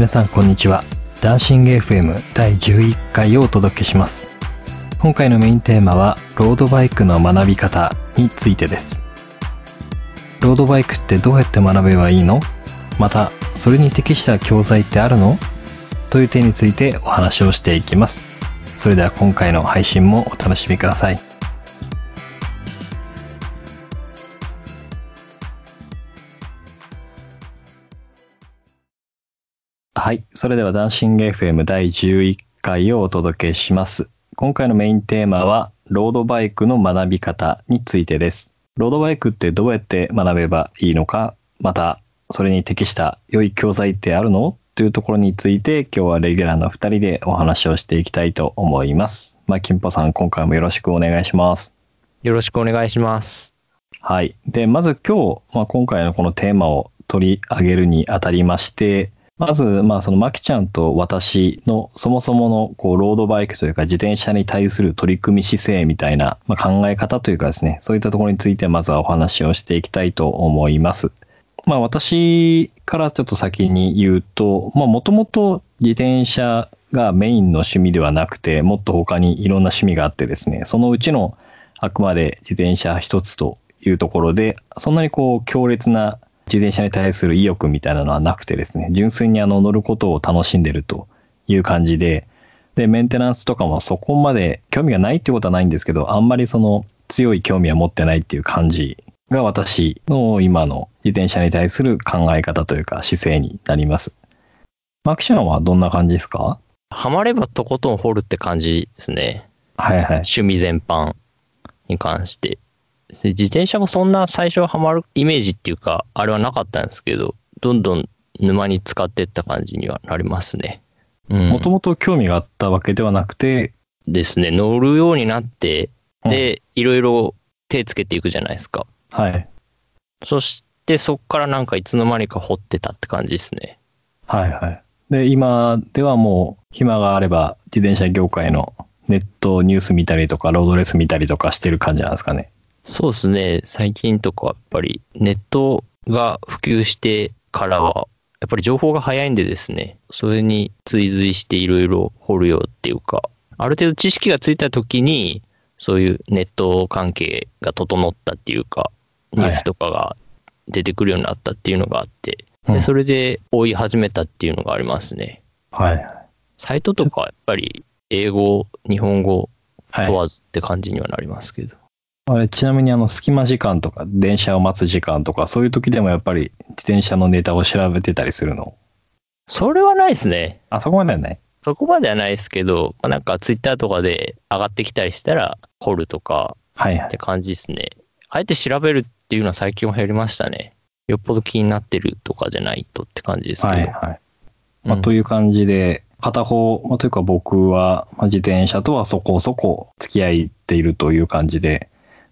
皆さんこんにちは。ダンシング FM 第11回をお届けします。今回のメインテーマはロードバイクの学び方についてです。ロードバイクってどうやって学べばいいの？またそれに適した教材ってあるの？という点についてお話をしていきます。それでは今回の配信もお楽しみください。はい。それではダンシング FM 第11回をお届けします。今回のメインテーマは、ロードバイクの学び方についてです。ロードバイクってどうやって学べばいいのか、また、それに適した良い教材ってあるの？というところについて、今日はレギュラーの2人でお話をしていきたいと思います。まあ、金ポさん、今回もよろしくお願いします。よろしくお願いします。はい。で、まず今日、まあ、今回のこのテーマを取り上げるにあたりまして、まず、まあ、その、まきちゃんと私のそもそもの、こう、ロードバイクというか、自転車に対する取り組み姿勢みたいな、まあ、考え方というかですね、そういったところについて、まずはお話をしていきたいと思います。まあ、私からちょっと先に言うと、まあ、もともと自転車がメインの趣味ではなくて、もっと他にいろんな趣味があってですね、そのうちの、あくまで自転車一つというところで、そんなにこう強烈な自転車に対する意欲みたいなのはなくてですね、純粋にあの乗ることを楽しんでるという感じで、で、メンテナンスとかもそこまで興味がないってことはないんですけど、あんまりその強い興味は持ってないっていう感じが私の今の自転車に対する考え方というか姿勢になります。マクションはどんな感じですか？ハマればとことん掘るって感じですね。はいはい。趣味全般に関して。で自転車もそんな最初はハマるイメージっていうか、あれはなかったんですけど、どんどん沼に使っていった感じにはなりますね。うんもともと興味があったわけではなくて、ですね。乗るようになって、で、いろいろ手つけていくじゃないですか。はい。そしてそっからなんかいつの間にか掘ってたって感じですね。はいはい。で、今ではもう暇があれば自転車業界のネットニュース見たりとか、ロードレース見たりとかしてる感じなんですかね。そうですね。最近とかやっぱりネットが普及してからは、やっぱり情報が早いんでですね、それに追随していろいろ掘るよっていうか、ある程度知識がついた時に、そういうネット関係が整ったっていうか、ニュースとかが出てくるようになったっていうのがあって、うんでそれで追い始めたっていうのがありますね。はい。サイトとかはやっぱり英語、日本語はい。問わずって感じにはなりますけど。あれちなみにあの隙間時間とか電車を待つ時間とかそういう時でもやっぱり自転車のネタを調べてたりするの？それはないですね。あそこまではないそこまではないですけど、まあ、なんかツイッターとかで上がってきたりしたら、掘るとかはいはいって感じですね。あえて調べるっていうのは最近は減りましたね。よっぽど気になってるとかじゃないとって感じですけど。はいはい、まあ、うんという感じで片方、まあ、というか僕はまあ自転車とはそこそこ付き合っているという感じで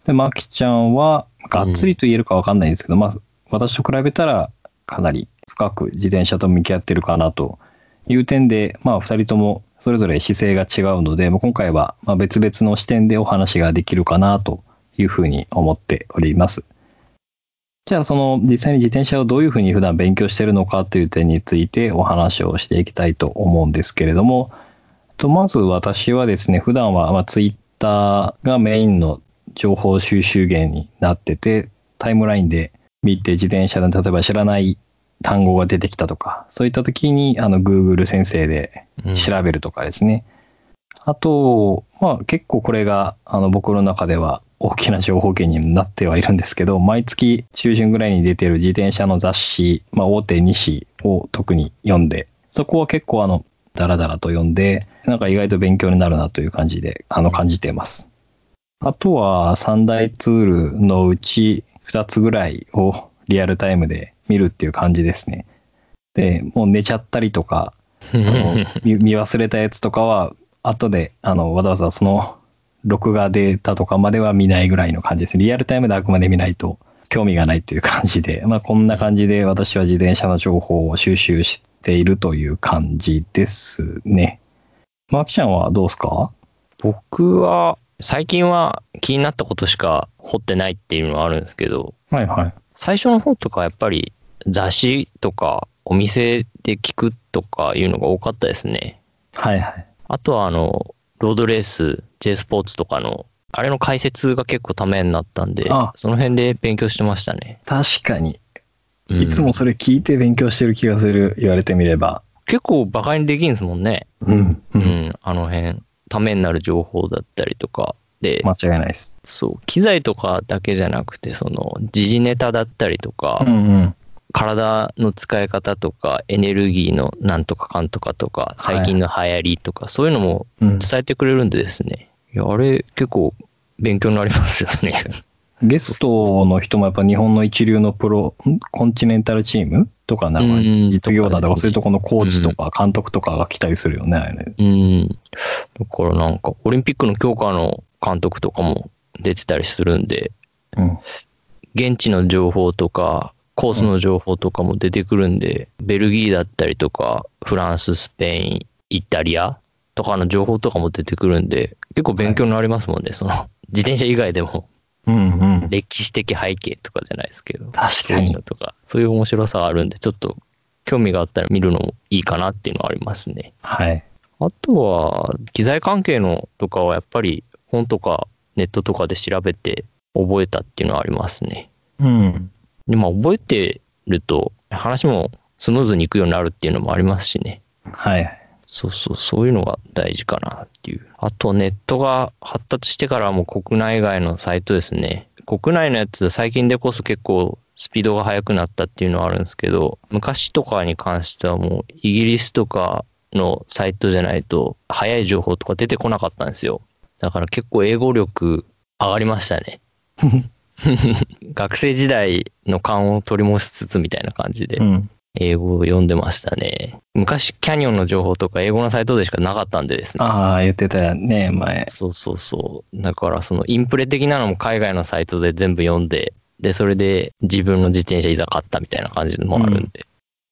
でマキちゃんはがっつりと言えるか分かんないんですけど、まあ私と比べたらかなり深く自転車と向き合ってるかなという点でまあ2人ともそれぞれ姿勢が違うので、まあ今回はまあ別々の視点でお話ができるかなというふうに思っております。じゃあその実際に自転車をどういうふうに普段勉強しているのかという点についてお話をしていきたいと思うんですけれどもとまず私はですね普段はまあツイッターがメインの情報収集源になっててタイムラインで見て自転車で例えば知らない単語が出てきたとかそういった時にあの Google 先生でうん調べるとかですね。あと、まあ結構これがあの僕の中では大きな情報源になってはいるんですけど、毎月中旬ぐらいに出てる自転車の雑誌、まあ大手2紙を特に読んで、そこは結構あの、ダラダラと読んで、なんか意外と勉強になるなという感じで、あの感じています。あとは三大ツールのうち2つぐらいをリアルタイムで見るっていう感じですね。で、もう寝ちゃったりとか、見忘れたやつとかは後であのわざわざその録画データとかまでは見ないぐらいの感じですリアルタイムであくまで見ないと興味がないっていう感じで、まあ、こんな感じで私は自転車の情報を収集しているという感じですね。マーキちゃんはどうですか？僕は、最近は気になったことしか掘ってないっていうのはあるんですけど、はいはい最初の方とかやっぱり雑誌とかお店で聞くとかいうのが多かったですね。はいはい。あとはあの、ロードレース、J スポーツとかの、あれの解説が結構ためになったんであ、その辺で勉強してましたね。確かに。うんいつもそれ聞いて勉強してる気がする。言われてみれば。結構バカにできんすもんね。うん。う。うんん、あの辺。ためになる情報だったりとか。で、間違いないです。そう、機材とかだけじゃなくて、その、時事ネタだったりとか、うんうん。体の使い方とか、エネルギーのなんとかかんとかとか、最近の流行りとか、そういうのもうん、伝えてくれるんでですね。いや、あれ結構勉強になりますよね。ゲストの人もやっぱ日本の一流のプロ、んコンチネンタルチームとか、なんかうん実業団とかそういうところのコーチとか監督とかが来たりするよね。うん。だからなんか、オリンピックの強化の監督とかも出てたりするんで、うん。現地の情報とか、コースの情報とかも出てくるんで、ベルギーだったりとか、フランス、スペイン、イタリアとかの情報とかも出てくるんで、結構勉強になりますもんね、その、自転車以外でも、うんうん。歴史的背景とかじゃないですけど、確かそういうとか、そういう面白さがあるんで、ちょっと興味があったら見るのもいいかなっていうのはありますね。はい。あとは、機材関係のとかはやっぱり本とかネットとかで調べて覚えたっていうのはありますね。うん。で、まあ覚えてると話もスムーズにいくようになるっていうのもありますしね。はい。そうそう、そういうのが大事かなっていう。あとネットが発達してからはもう国内外のサイトですね。国内のやつ最近でこそ結構スピードが速くなったっていうのはあるんですけど、昔とかに関してはもうイギリスとかのサイトじゃないと速い情報とか出てこなかったんですよ。だから結構英語力上がりましたね。学生時代の勘を取り戻しつつみたいな感じでうん。英語を読んでましたね。昔キャニオンの情報とか英語のサイトでしかなかったんでですね。ああ、言ってたよね、前。そうそうそう。だからそのインプレ的なのも海外のサイトで全部読んで、で、それで自分の自転車いざ買ったみたいな感じもあるんで。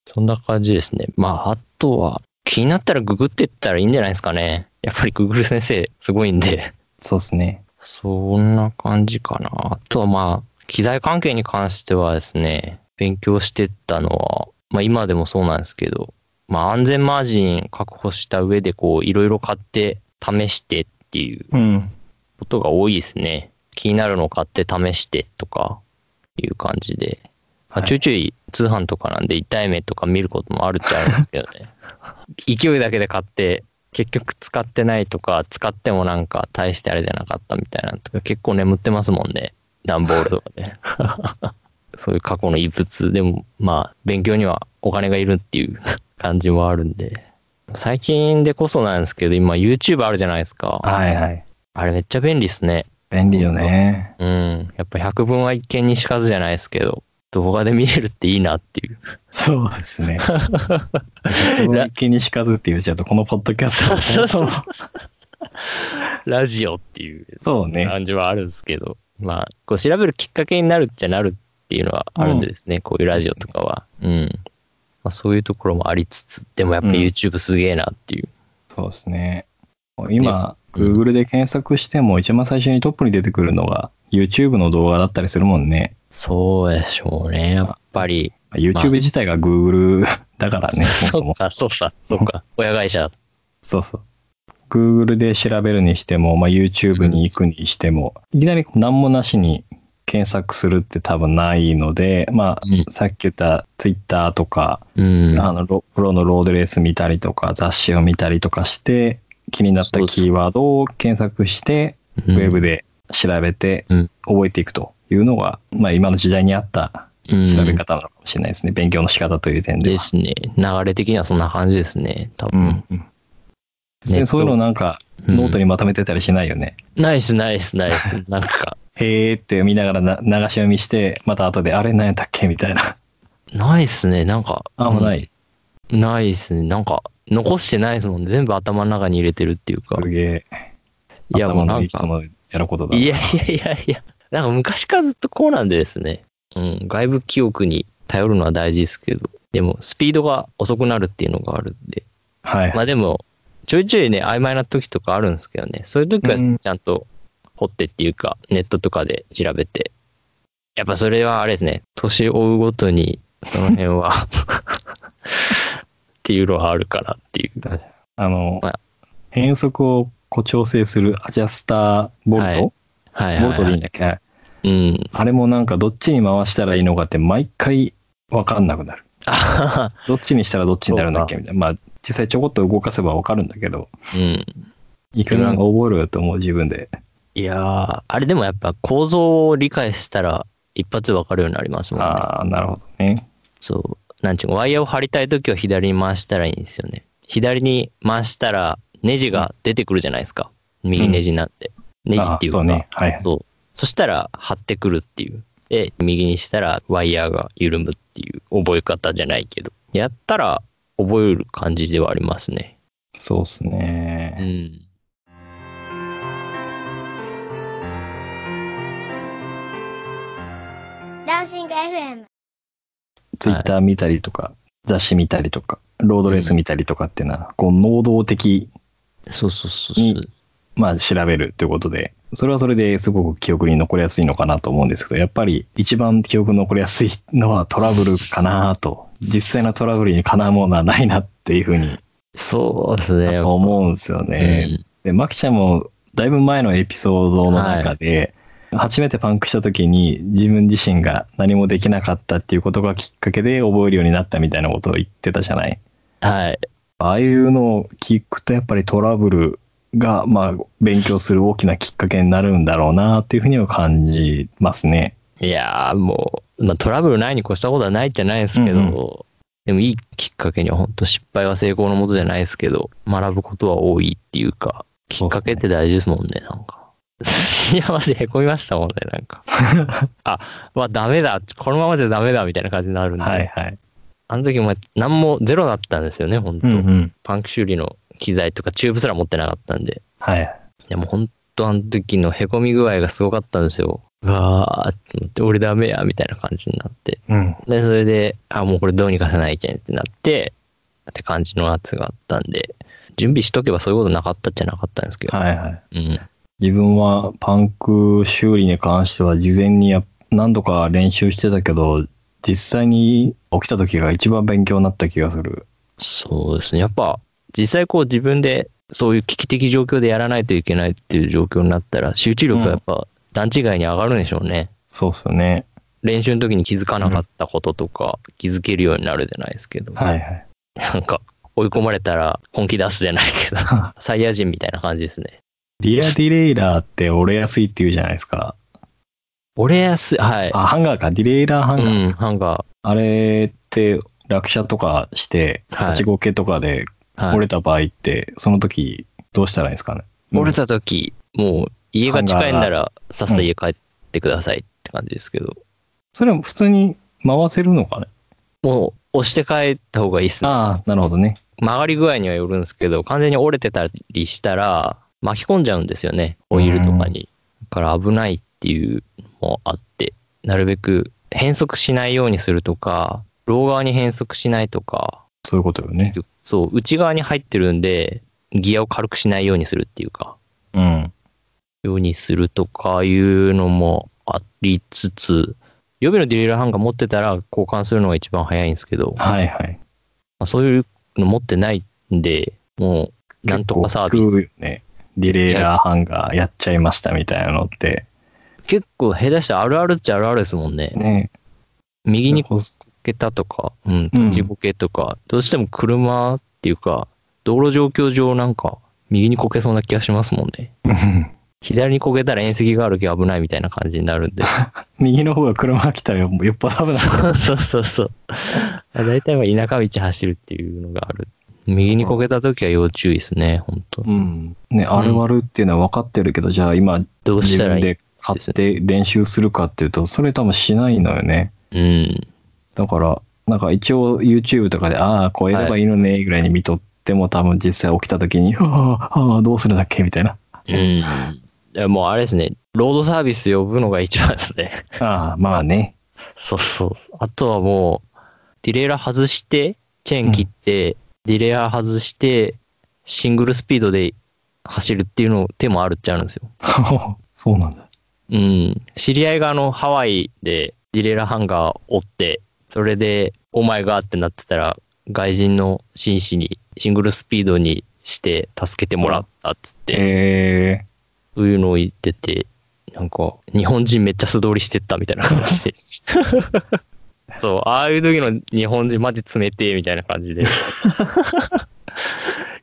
そんな感じですね。まあ、あとは気になったらググってったらいいんじゃないですかね。やっぱりグーグル先生すごいんで。そうですね。そんな感じかな。あとはまあ、機材関係に関してはですね、勉強してったのは、まあ今でもそうなんですけど、まあ安全マージン確保した上でこう、いろいろ買って試してっていううん。ことが多いですね。気になるのを買って試してとかいう感じで。まあ、はいちょいちょい通販とかなんで痛い目とか見ることもあるっちゃあるんですけどね。勢いだけで買って結局使ってないとか使ってもなんか大してあれじゃなかったみたいなのとか結構眠ってますもんね。段ボールとかで。そういう過去の遺物でもまあ勉強にはお金がいるっていう 感じもあるんで。最近でこそなんですけど今 YouTube あるじゃないですか。はいはい。あれめっちゃ便利っすね。便利よね。うん。やっぱ百分は一見にしかずじゃないですけど、動画で見れるっていいなっていう。そうですね。一気にしかずって言っちゃうと、このポッドキャスト そうそうそうラジオっていうそうね。感じはあるんですけど、まあ、こう調べるきっかけになるっちゃなるっていうのはあるんでですね、こういうラジオとかは。うん。まあ、そういうところもありつつ、でもやっぱうん YouTube すげえなっていう。そうですね。今、Google で検索しても一番最初にトップに出てくるのが YouTube の動画だったりするもんね。そうでしょうね、やっぱり。YouTube 自体が Google だからね、そもそも。そうか、そうさ、そうか。親会社。そうそう。Google で調べるにしても、まあ、YouTube に行くにしても、いきなり何もなしに検索するって多分ないので、まあ、うんさっき言った Twitter とか、うん。あのロプロのロードレース見たりとか、雑誌を見たりとかして、気になったキーワードを検索して、うんウェブで調べてうん覚えていくというのが、まあ、今の時代に合ったうん調べ方なのかもしれないですね。勉強の仕方という点では。ですね。流れ的にはそんな感じですね、多分。んうんでそういうのなんか、うんノートにまとめてたりしないよね。ナイスナイスナイス。なんか、へーって見ながらな流し読みして、また後で、あれ何やったっけみたいな。ないっすね。なんか。あ、もうない。うんないっすね。なんか、残してないですもんね。全部頭の中に入れてるっていうか。すげえ。いや、も頭うないんか。やることだ。いやいやいやいや。なんか昔からずっとこうなんでですね。うん。外部記憶に頼るのは大事ですけど。でも、スピードが遅くなるっていうのがあるんで。はい。まあでも、ちょいちょいね、曖昧な時とかあるんですけどね。そういう時はうんちゃんと掘ってっていうか、ネットとかで調べて。やっぱそれはあれですね。年を追うごとに、その辺は っていうのはあるかなっていう。あの、まあ変速をこう調整するアジャスターボルト、はいはいはい、ボルトでいいんだっけ、うん。あれもなんかどっちに回したらいいのかって毎回わかんなくなる。あ どっちにしたらどっちになるんだっけ？みたいな。まあ実際ちょこっと動かせばわかるんだけど、うん。いくら覚えるよと思う自分で。いやー、あれでもやっぱ構造を理解したら一発でわかるようになりますもんね。ああ、なるほどね。そう。なんちゅうの、ワイヤーを張りたいときは左に回したらいいんですよね。左に回したらネジが出てくるじゃないですか。右ネジになって。ネジっていうか、あそうね。はいはい。そう。そしたら張ってくるっていう。で、右にしたらワイヤーが緩むっていう覚え方じゃないけど。やったら覚える感じではありますね。そうっすうね。ん。ダンシング FM ツイッター見たりとか、雑誌見たりとか、ロードレース見たりとかっていうのは、こう、能動的そうそうそうそう。にまあ調べるということで、それはそれですごく記憶に残りやすいのかなと思うんですけど、やっぱり一番記憶に残りやすいのはトラブルかなと、実際のトラブルにかなうものはないなっていうふうにそうですね。思うんですよね。うんで、マキちゃんもだいぶ前のエピソードの中で、初めてパンクした時に自分自身が何もできなかったっていうことがきっかけで覚えるようになったみたいなことを言ってたじゃない。はい。ああいうのを聞くとやっぱりトラブルがまあ勉強する大きなきっかけになるんだろうなっていうふうには感じますね。いやーもう、まあ、トラブルないに越したことはないじゃないですけど、うんうでもいいきっかけには本当失敗は成功のもとじゃないですけど、学ぶことは多いっていうか、きっかけって大事ですもんね、なんか。いや、マジへこみましたもんね、なんか。あ、まあダメだ、このままじゃダメだみたいな感じになるんで。はいはい。あの時も何もゼロだったんですよね、本当、うんうん。パンク修理の機材とかチューブすら持ってなかったんで。はい。でも本当あの時のへこみ具合がすごかったんですよ。うわーって思って、俺ダメや、みたいな感じになって。うん。で、それで、あ、もうこれどうにかさないけんってなって、って感じのやつがあったんで、準備しとけばそういうことなかったっちゃなかったんですけど。はいはい。うん。自分はパンク修理に関しては事前にや何度か練習してたけど、実際に起きた時が一番勉強になった気がする。そうですね。やっぱ、実際こう自分でそういう危機的状況でやらないといけないっていう状況になったら、集中力がやっぱ段違いに上がるんでしょうね。そうっすよね。練習の時に気づかなかったこととか、気づけるようになるじゃないですけど。はいはい。なんか、追い込まれたら本気出すじゃないけど、サイヤ人みたいな感じですね。リアディレイラーって折れやすいって言うじゃないですか。折れやすい、はい。あ、ハンガーか。ディレイラーハンガー。うん、ハンガあれって落車とかして、はい立ちこけとかでー。はい、折れた場合って、その時どうしたらいいんですかね？折れた時、もう家が近いんなら、さっさと家帰ってくださいって感じですけど、それは普通に回せるのかね？もう押して帰った方がいいっすね。ああ、なるほどね。曲がり具合にはよるんですけど、完全に折れてたりしたら、巻き込んじゃうんですよね、オイルとかに。だから危ないっていうのもあって、なるべく変速しないようにするとか、ロー側に変速しないとか、そういうことよね。そう、内側に入ってるんで、ギアを軽くしないようにするっていうか、うん。ようにするとかいうのもありつつ、予備のディレイラーハンガー持ってたら交換するのが一番早いんですけど、まはいはい。あ、そういうの持ってないんで、もう、なんとかサービス。ね。ディレイラーハンガーやっちゃいましたみたいなのって。結構下手したらあるあるっちゃあるあるですもんね。ね。右にこけたとか、うん、うん立ちこけとか、どうしても車っていうか、道路状況上なんか、右にこけそうな気がしますもんね。うん左にこけたら縁石があるけ危ないみたいな感じになるんで。右の方が車が来たらよっぽど危ない。そうそうそうそう。大体は田舎道走るっていうのがある。右にこけた時は要注意ですね、本当うん。ね、あるあるっていうのは分かってるけど、じゃあ今どうしたらいい？自分で買って練習するかっていうと、それ多分しないのよね。うん。だから、なんか一応 YouTube とかで、ああ、こうやればいいのね、ぐらいに見とっても、多分実際起きた時に、ああ、どうするんだっけみたいな。うん。でもうあれですね、ロードサービス呼ぶのが一番ですね。ああ、まあね。そうそう。あとはもう、ディレイラー外して、チェーン切って、ディレイラー外して、シングルスピードで走るっていうの手もあるっちゃあるんですよ。そうなんだ。うん。知り合いがあの、ハワイでディレイラーハンガー折って、それで、お前がってなってたら、外人の紳士にシングルスピードにして助けてもらったっつって、えそういうのを言ってて、なんか、日本人めっちゃ素通りしてったみたいな感じで。そう、ああいう時の日本人マジ冷てえみたいな感じで。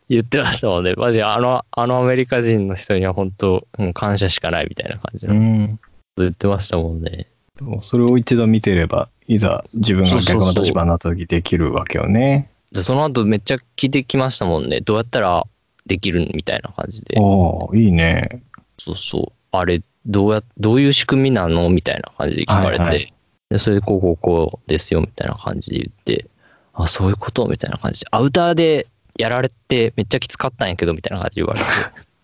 言ってましたもんね。マジあの、あのアメリカ人の人には本当、もう感謝しかないみたいな感じー、うのん。言ってましたもんね。でもそれを一度見てれば、いざ自分が逆の立場になった時できるわけよね。で、その後めっちゃ聞いてきましたもんね。どうやったらできるみたいな感じで。おおいいね。そうそう。あれ、どうや、どういう仕組みなのみたいな感じで聞かれて、はいはいで、それでこうこうこうですよ、みたいな感じで言って、あ、そういうこと？みたいな感じで、アウターでやられてめっちゃきつかったんやけど、みたいな感じで言われて、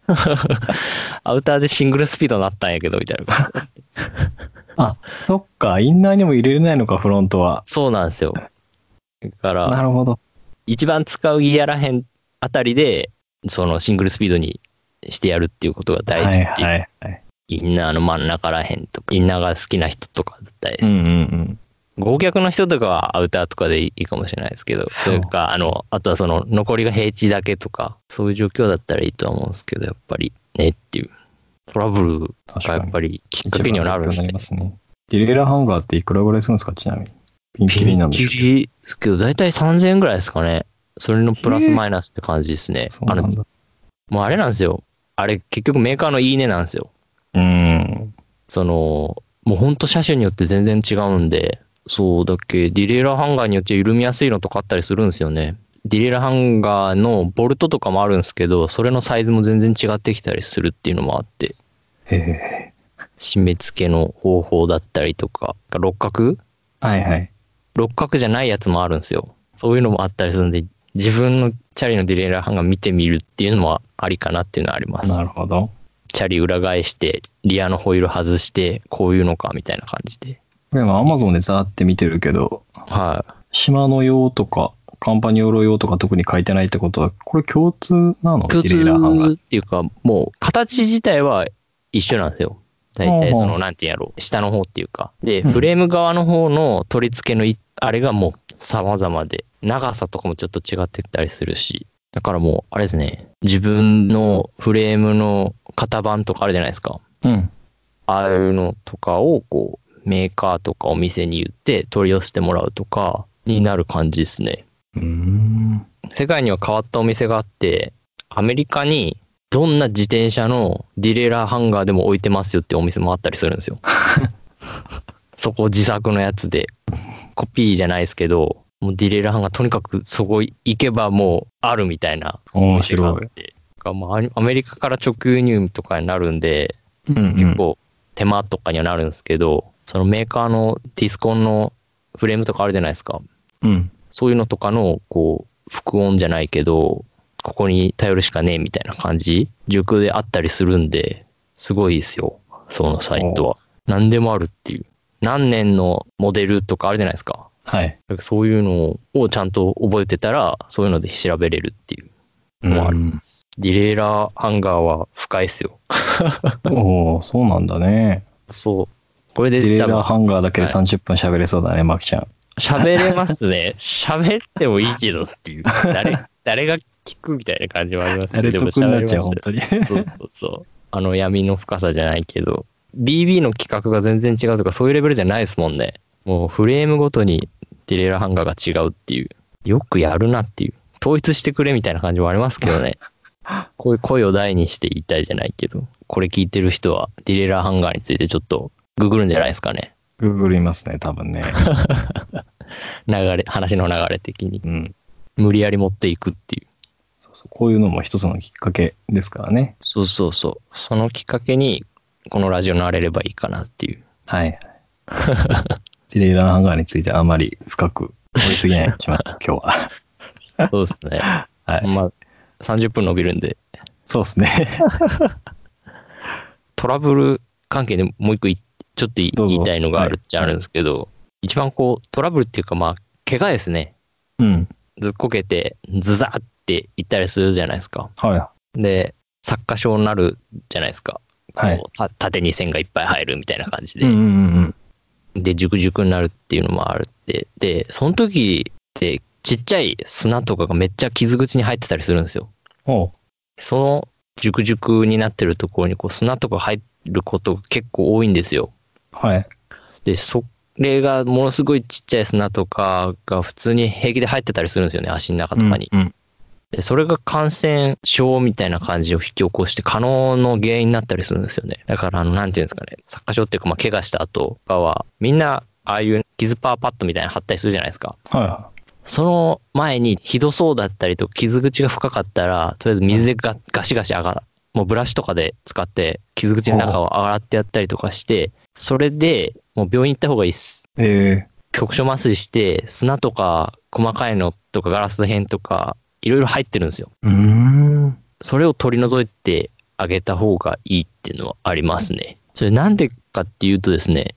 アウターでシングルスピードになったんやけど、みたいな感じで。あ、そっか、インナーにも入れれないのか、フロントは。そうなんですよ。だから、なるほど。一番使うギアらへんあたりで、そのシングルスピードにしてやるっていうことが大事っていう。インナーの真ん中らへんとか、インナーが好きな人とかだったりうんうんうん。合脚の人とかはアウターとかでいいかもしれないですけど、そうか、あの、あとはその残りが平地だけとか、そういう状況だったらいいとは思うんですけど、やっぱりねっていう。トラブルがやっぱりきっかけにはなるんですねすね。ディレイラーハンガーっていくらぐらいするんですか、ちなみに。ピンキリなんでピンすかキリですけど、だいたい3000円ぐらいですかね。それのプラスマイナスって感じですね。あの、そうなんだ。もうあれなんですよ。あれ結局メーカーのいいねなんですよ。うん。その、もうほんと車種によって全然違うんで、そうだっけ、ディレイラーハンガーによって緩みやすいのとかあったりするんですよね。ディレイラーハンガーのボルトとかもあるんですけど、それのサイズも全然違ってきたりするっていうのもあって、へえ。締め付けの方法だったりとか、六角？はいはい。六角じゃないやつもあるんですよ。そういうのもあったりするんで、自分のチャリのディレイラーハンガー見てみるっていうのもありかなっていうのはあります。なるほど。チャリ裏返して、リアのホイール外して、こういうのかみたいな感じで。これ今アマゾンでザーって見てるけど、はい。島の用とか、カンパニオロ用とか特に書いてないってことは、これ共通なの？共通っていうか、もう形自体は一緒なんですよ。大体その、なんてやろう、下の方っていうか。で、うんフレーム側の方の取り付けのいあれがもう様々で、長さとかもちょっと違ってたりするし、だからもう、あれですね、自分のフレームの型番とかあるじゃないですか。うん。ああいうのとかを、こう、メーカーとかお店に言って取り寄せてもらうとかになる感じですね。うーん。世界には変わったお店があって、アメリカにどんな自転車のディレイラーハンガーでも置いてますよってお店もあったりするんですよ。そこ自作のやつで、コピーじゃないですけど、もうディレイラーハンガーとにかくそこ行けばもうあるみたいなお面白い。がまあアメリカから直輸入とかになるんで、うんうん結構手間とかにはなるんですけど、そのメーカーのディスコンのフレームとかあるじゃないですか。うん。そういうのとかの、こう、副音じゃないけど、ここに頼るしかねえみたいな感じ、状況であったりするんで、すごいですよ。そのサイトは。何でもあるっていう。何年のモデルとかあるじゃないですか。はい。そういうのをちゃんと覚えてたら、そういうので調べれるっていう。もうあるうんディレイラーハンガーは深いっすよ。おおそうなんだね。そう。これでディレイラーハンガーだけではい30分喋れそうだね、マキちゃん。喋れますね。喋ってもいいけどっていう。誰、誰が聞くみたいな感じもあります誰得になっちゃう、本当に。そうそうそう。あの闇の深さじゃないけど、BB の規格が全然違うとかそういうレベルじゃないですもんね。もうフレームごとにディレイラーハンガーが違うっていう。よくやるなっていう。統一してくれみたいな感じもありますけどね。こういう声を大にして言いたいじゃないけど、これ聞いてる人はディレイラーハンガーについてちょっとググるんじゃないですかね。ググりますね、多分ね。流れ、話の流れ的に。うん。無理やり持っていくっていう。そうそう。こういうのも一つのきっかけですからね。そうそうそう。そのきっかけに、このラジオになれればいいかなっていう。はい。レイラーハンガーについてあまり深く掘りすぎないしましょう、今日は。そうですね。はい。まあ、30分伸びるんで、そうですね。トラブル関係でもう一個いちょっと言いたいのがあるっちゃあるんですけど、一番こう、トラブルっていうかまあ、怪我ですね。うん。ずっこけて、ズザーっていったりするじゃないですか。はで、作家症になるじゃないですか。はい縦に線がいっぱい入るみたいな感じい。で。うんうんうんで、熟熟になるっていうのもあるって。で、その時ってちっちゃい砂とかがめっちゃ傷口に入ってたりするんですよ。おうその熟熟になってるところにこう砂とか入ることが結構多いんですよ。はい。で、それがものすごいちっちゃい砂とかが普通に平気で入ってたりするんですよね、足の中とかに。うん。でそれが感染症みたいな感じを引き起こして可能の原因になったりするんですよね。だから、あの、なんていうんですかね、サッカー症っていうか、まあ、怪我した後とかは、みんな、ああいう傷パーパッドみたいなの貼ったりするじゃないですか。はその前にひどそうだったりと傷口が深かったら、とりあえず水でガガシガシ上がもうブラシとかで使って傷口の中を洗ってやったりとかして、それでもう病院行った方がいいっす。い。え局所麻酔して砂とか細かいのとかガラス片とかいろいろ入ってるんですよ。それを取り除いてあげた方がいいっていうのはありますね。それなんでかっていうとですね、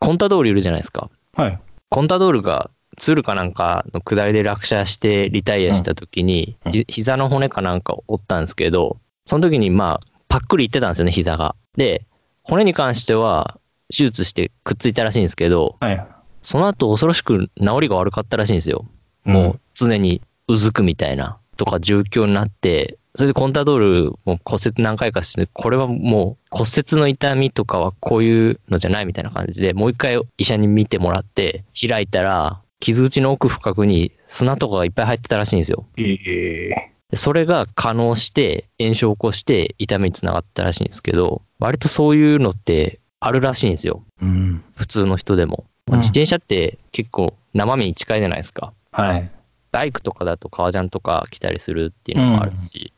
コンタドールいるじゃないですか。はい。コンタドールがツールかなんかの下りで落車してリタイアした時に、うんひ膝の骨かなんかを折ったんですけど、その時にまあ、パックリいってたんですよね、膝が。で、骨に関しては手術してくっついたらしいんですけど、はい。その後恐ろしく治りが悪かったらしいんですよ。もう常にうずくみたいなとか状況になって、それでコンタドールも骨折何回かして、これはもう骨折の痛みとかはこういうのじゃないみたいな感じで、もう一回医者に見てもらって、開いたら、傷口の奥深くに砂とかがいっぱい入ってたらしいんですよ。ええでそれが可能して炎症を起こして痛みにつながったらしいんですけど、割とそういうのってあるらしいんですよ。うん。普通の人でも。自転車って結構生身に近いじゃないですか。はい。バイクとかだと革ジャンとか来たりするっていうのもあるし、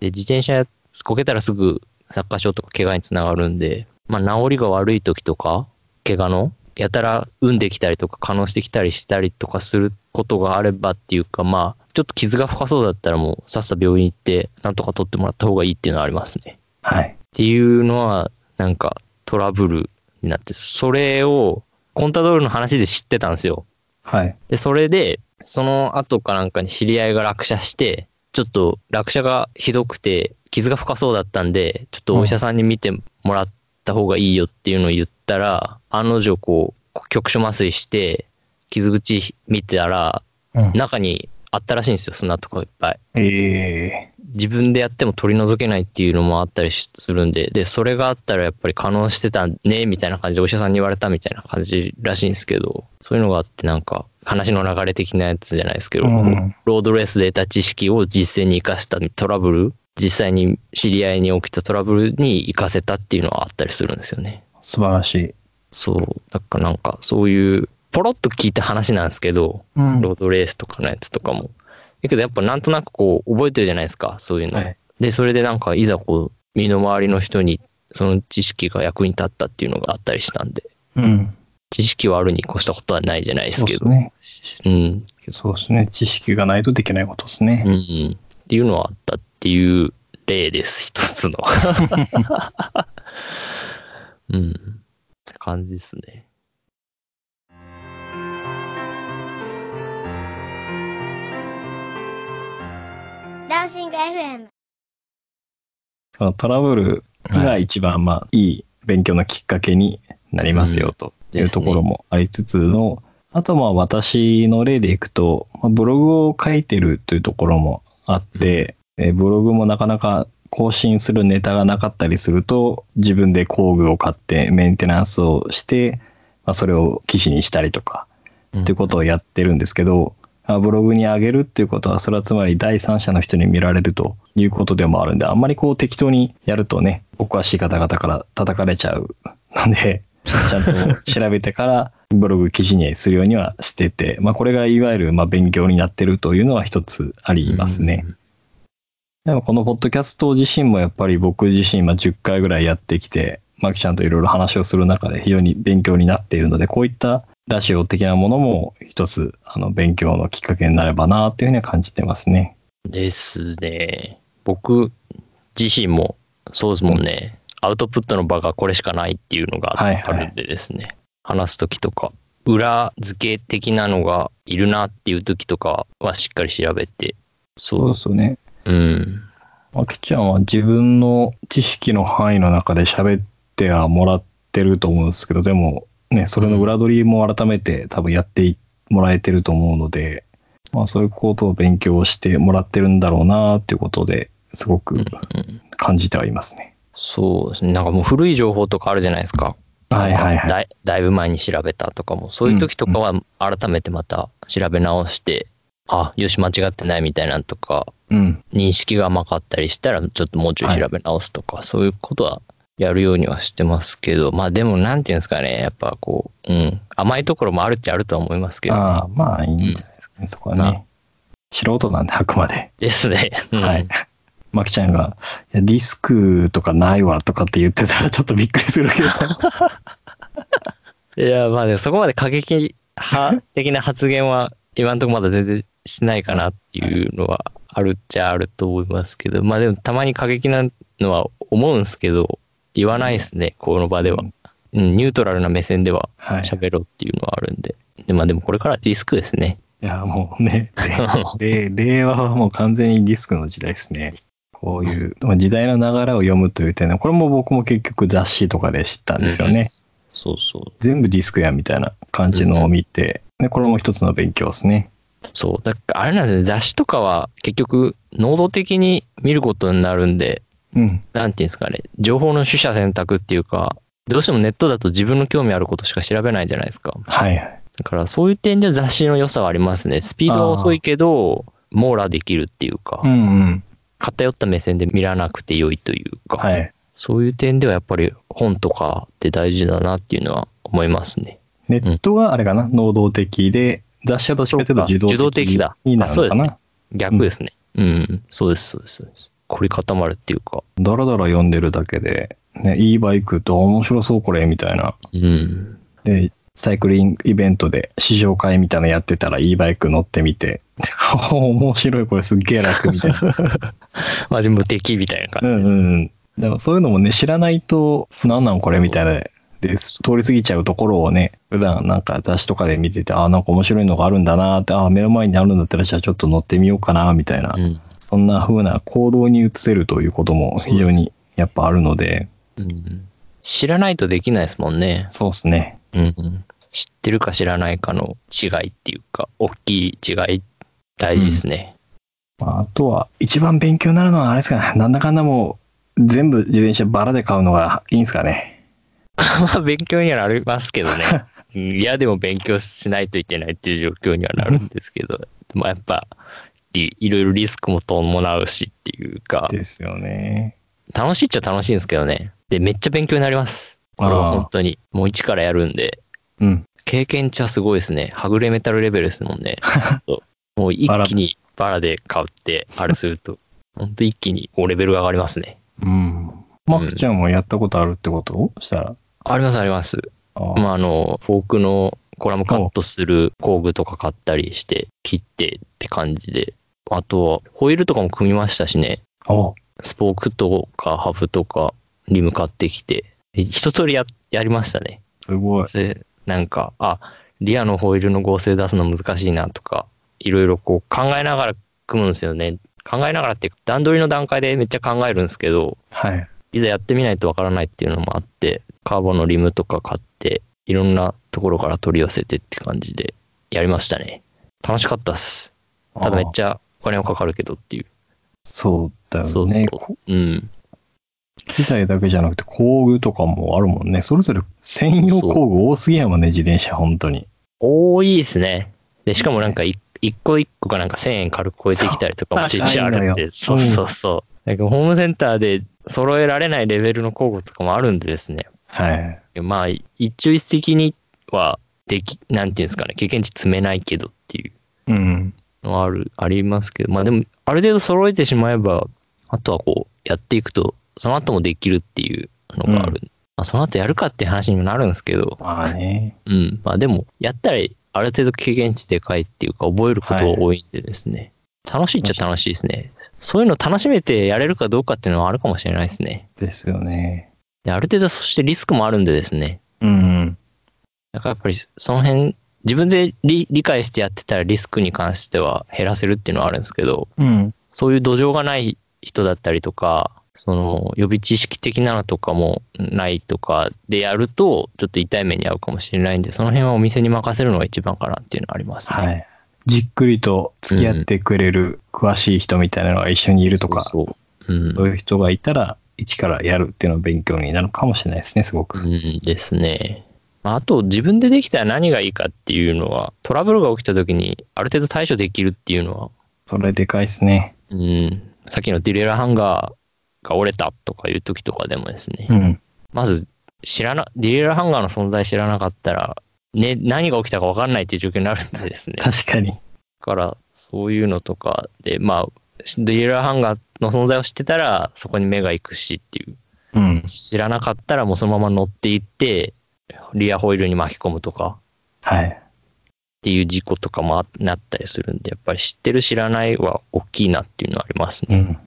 で、自転車こけたらすぐサッカー症とか怪我につながるんで、まあ治りが悪い時とか、怪我のやたら産んできたりとか可能してきたりしたりとかすることがあればっていうか、まあ、ちょっと傷が深そうだったらもうさっさ病院行って、なんとか取ってもらった方がいいっていうのはありますね。はい。っていうのは、なんかトラブルになって、それをコンタドールの話で知ってたんですよ。はい。で、それで、その後かなんかに知り合いが落車して、ちょっと落車がひどくて、傷が深そうだったんで、ちょっとお医者さんに見てもらった方がいいよっていうのを言ったら、案の定こう、局所麻酔して、傷口見てたら、うん。中にあったらしいんですよ、砂とかいっぱい。ええ自分でやっても取り除けないっていうのもあったりするんで、で、それがあったらやっぱり可能してたね、みたいな感じでお医者さんに言われたみたいな感じらしいんですけど、そういうのがあってなんか話の流れ的なやつじゃないですけど、うんロードレースで得た知識を実践に生かしたトラブル、実際に知り合いに起きたトラブルに生かせたっていうのはあったりするんですよね。素晴らしい。そう、だからなんかそういう、ポロッと聞いた話なんですけど、うんロードレースとかのやつとかも。だけどやっぱなんとなくこう覚えてるじゃないですか、そういうの。はい。で、それでなんかいざこう、身の回りの人にその知識が役に立ったっていうのがあったりしたんで、うん。知識はあるに越したことはないじゃないですそうけど。ですね。うん。そうですね。知識がないとできないことですねうん。。っていうのはあったっていう例です、一つの。うん。って感じですね。ダンシング FM そのトラブルが一番、まあ、いい勉強のきっかけになりますよというところもありつつの、あとまあ私の例でいくと、まあ、ブログを書いてるというところもあって、えーブログもなかなか更新するネタがなかったりすると、自分で工具を買ってメンテナンスをして、まあ、それを記事にしたりとか、うん。っていうことをやってるんですけど、あブログに上げるっていうことは、それはつまり第三者の人に見られるということでもあるんで、あんまりこう適当にやるとね、お詳しい方々から叩かれちゃうので、ちゃんと調べてからブログ記事にするようにはしてて、まあこれがいわゆるまあ勉強になってるというのは一つありますね。。でもこのポッドキャスト自身もやっぱり僕自身今10回ぐらいやってきて、マキちゃんといろいろ話をする中で非常に勉強になっているので、こういったラジオ的なものも一つあの勉強のきっかけになればなっていうふうには感じてますね。ですね。僕自身もそうですもんね。アウトプットの場がこれしかないっていうのがあはいはいるんでですね。話すときとか、裏付け的なのがいるなっていうときとかはしっかり調べて。そうですよね。うん。マキちゃんは自分の知識の範囲の中で喋ってはもらってると思うんですけど、でもね、それの裏取りも改めて多分やってもらえてると思うので、まあそういうことを勉強してもらってるんだろうなっていうことですごくうんうん感じてはいますね。そうですね。なんかもう古い情報とかあるじゃないですか。はいはいはいだいだいぶ前に調べたとかも、そういう時とかは改めてまた調べ直して、あ、よし間違ってないみたいなんとか、うん。認識が甘かったりしたら、ちょっともうちょい調べ直すとか、そういうことはやるようにはしてますけど、まあでもなんていうんですかね、やっぱこう、うん、甘いところもあるっちゃあるとは思いますけど、ああ、まあいいんじゃないですかね、そこはね。素人なんで、あくまで。ですね。うんはい。マキちゃんが、いやディスクとかないわとかって言ってたらちょっとびっくりするけど。いや、まあでもそこまで過激派的な発言は今のところまだ全然しないかなっていうのはあるっちゃあると思いますけど、まあでもたまに過激なのは思うんですけど、言わないですね、この場では。うん、ニュートラルな目線でははい。い喋ろうっていうのはあるんで。でまあでもこれからディスクですね。や、もうね、令令和はもう完全にディスクの時代ですね。こういう、まあ時代の流れを読むという点で、これも僕も結局雑誌とかで知ったんですよね。そうそう。全部ディスクやみたいな感じのを見て、でこれも一つの勉強ですね。そう。だからあれなんですよね、雑誌とかは結局、能動的に見ることになるんで、うん。なんていうんですかね、情報の取捨選択っていうか、どうしてもネットだと自分の興味あることしか調べないじゃないですか。はいはい。だからそういう点で雑誌の良さはありますね。スピードは遅いけど、網羅できるっていうか、うんうん。偏った目線で見らなくて良いというか、はい。そういう点ではやっぱり本とかって大事だなっていうのは思いますね。ネットはあれかな、能動的で、雑誌はどっちかというと自動的受動的だになるのかなあそうですね。逆ですね。うん、そうです、そうです、そうです。凝り固まるっていうか、だらだら読んでるだけで、ね、いいバイクと面白そうこれみたいな。うん。で、サイクリングイベントで試乗会みたいなのやってたらいいバイク乗ってみて、面白いこれすっげえ楽みたいな。まあ、全部敵みたいな感じ。うんうんうん。でもそういうのもね、知らないと、なんなんこれみたいな。で、通り過ぎちゃうところをね、普段なんか雑誌とかで見てて、ああ、なんか面白いのがあるんだなって、ああ、目の前にあるんだったら、じゃあちょっと乗ってみようかな、みたいな。うん。そんな風な行動に移せるということも非常にやっぱあるので、うん知らないとできないですもんね。そうですね。うんうん。知ってるか知らないかの違いっていうか、大きい違い、大事ですね。まあ、あとは、一番勉強になるのはあれですかね。なんだかんだもう、全部自転車バラで買うのがいいんですかね。まあ、勉強にはなりますけどね。うん嫌でも勉強しないといけないっていう状況にはなるんですけど、まあやっぱい、いろいろリスクも伴うしっていうか、ですよね。楽しいっちゃ楽しいんですけどね。で、めっちゃ勉強になります。これは本当に。もう一からやるんで、うん。経験値はすごいですね。はぐれメタルレベルですもんね。もう一気にバラで買って、あれすると、本当一気にこうレベルが上がりますね。うん。マクちゃんもやったことあるってこと？したら。ありますあります。あまあ、あの、フォークのコラムカットする工具とか買ったりして、切ってって感じで。あとは、ホイールとかも組みましたしね。あスポークとかハブとかリム買ってきて、一通りややりましたね。すごい。で、なんか、あ、リアのホイールの合成出すの難しいなとか、いろいろこう考えながら組むんですよね。考えながらって段取りの段階でめっちゃ考えるんですけど、はい。いざやってみないとわからないっていうのもあって、カーボンのリムとか買って、いろんなところから取り寄せてって感じでやりましたね。楽しかったっす。ただめっちゃお金はかかるけどっていう。そうだよね。そうそうこうん。機材だけじゃなくて工具とかもあるもんね。それぞれ専用工具多すぎやもんね、自転車、本当に。多いですね。で、しかもなんかい一個一個がなんか1000円軽く超えてきたりとかもちいちあるんで、そうそうそう。なんかホームセンターで揃えられないレベルの工具とかもあるんでですね。はい。まあ、一朝一夕にはでき、なんていうんですかね、経験値積めないけどっていううん。のはある、ありますけど、まあでも、ある程度揃えてしまえば、あとはこう、やっていくと、その後もできるっていうのがある。まあ、その後やるかっていう話にもなるんですけど、まあね。うん。まあでも、やったらある程度経験値でかいっていうか、覚えることが多いんでですね。楽しいっちゃ楽しいですね。そういうの楽しめてやれるかどうかっていうのはあるかもしれないですね。ですよね。である程度そしてリスクもあるんでですね。うん。だからやっぱりその辺、自分で理理解してやってたらリスクに関しては減らせるっていうのはあるんですけど、うん。そういう土壌がない人だったりとか、その予備知識的なのとかもないとかでやると、ちょっと痛い目に遭うかもしれないんで、その辺はお店に任せるのが一番かなっていうのはありますね。はい。じっくりと付き合ってくれる詳しい人みたいなのが一緒にいるとか、そうそう。うん。そういう人がいたら、一からやるっていうのは勉強になるかもしれないですね、すごく。うんですね。まああと、自分でできたら何がいいかっていうのは、トラブルが起きた時にある程度対処できるっていうのは、それでかいですね。うん、さっきのディレイラーハンガーが折れたとかいう時とかでもですね、うん。まず知らな、ディレイラーハンガーの存在知らなかったら、ね、何が起きたか分かんないっていう状況になるんでですね。だ確かに。から、そういうのとかで、まあ、ディレイラーハンガーの存在を知ってたら、そこに目が行くしっていう。うん。知らなかったらもうそのまま乗っていって、リアホイールに巻き込むとかはい。っていう事故とかもあなったりするんで、やっぱり知ってる知らないは大きいなっていうのはありますね。うん。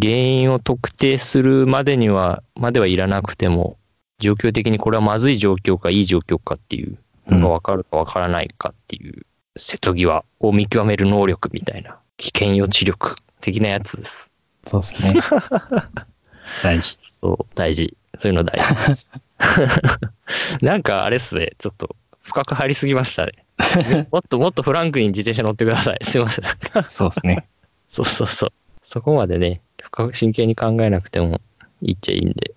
原因を特定するまでには、まではいらなくても、状況的にこれはまずい状況かいい状況かっていうのが分かるか分からないかっていう、瀬戸際を見極める能力みたいな、危険予知力的なやつです。そうですね。大事。そう、大事。そういうの大事です。なんかあれっすね、ちょっと深く入りすぎましたね。もっともっとフランクに自転車乗ってください。すいません。そうですね。そうそうそう。そこまでね、深く真剣に考えなくてもいいっちゃいいんで。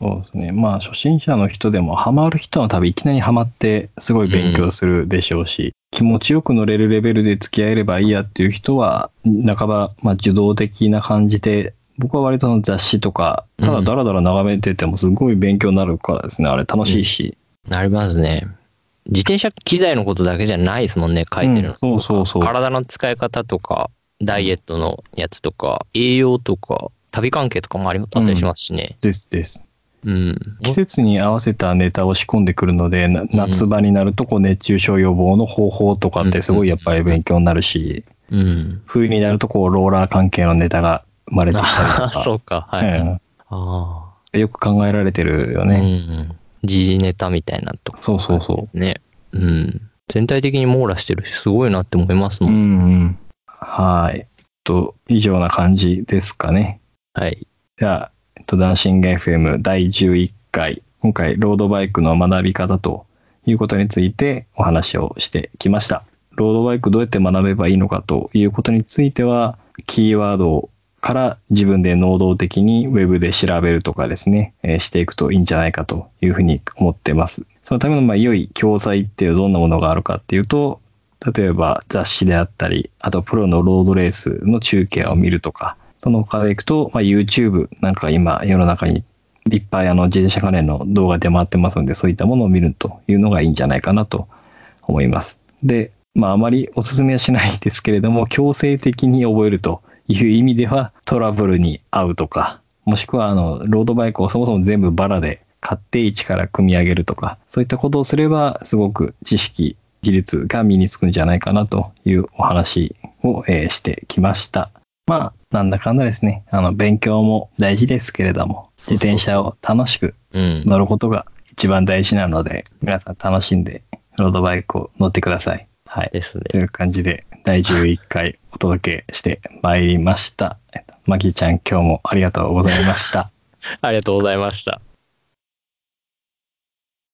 そうですね。まあ、初心者の人でも、ハマる人は多分いきなりハマって、すごい勉強するでしょうし、気持ちよく乗れるレベルで付き合えればいいやっていう人は、半ば、まあ、受動的な感じで、僕は割とその雑誌とか、ただだらだら眺めててもすごい勉強になるからですね。あれ楽しいし。なりますね。自転車機材のことだけじゃないですもんね、書いてるの。うんそうそうそう体の使い方とか、ダイエットのやつとか、栄養とか、旅関係とかもありあったりしますしね。ですです。うん。季節に合わせたネタを仕込んでくるので、な夏場になるとこう熱中症予防の方法とかってすごいやっぱり勉強になるし、うん。冬になるとこうローラー関係のネタが生まれてきたりとか。そうか。はい。うんあよく考えられてるよあ。ね。うん。時事ネタみたいなとか。そうそうそうですね。うん。全体的に網羅してるし、すごいなって思いますも。うんんうん。はい。と、以上な感じですかね。はい。じゃあ、えっと、ダンシング FM 第11回、今回、ロードバイクの学び方ということについてお話をしてきました。ロードバイクどうやって学べばいいのかということについては、キーワードから自分で能動的にウェブで調べるとかですね、えーしていくといいんじゃないかというふうに思ってます。そのためのまあ良い教材っていうどんなものがあるかっていうと、例えば雑誌であったり、あとプロのロードレースの中継を見るとか、その他でいくと、まあ、YouTube なんか今世の中にいっぱいあの自転車関連の動画出回ってますので、そういったものを見るというのがいいんじゃないかなと思います。で、まああまりお勧めはしないですけれども、強制的に覚えるという意味ではトラブルに遭うとか、もしくはあのロードバイクをそもそも全部バラで買って一から組み上げるとか、そういったことをすればすごく知識、技術が身につくんじゃないかなというお話を、えーしてきました。まあ、なんだかんだですね、あの、勉強も大事ですけれども、自転車を楽しくうん。乗ることが一番大事なので、皆さん楽しんでロードバイクを乗ってください。はい。ですね。という感じで、第11回お届けしてまいりました。えっとマキちゃん、今日もありがとうございました。ありがとうございました。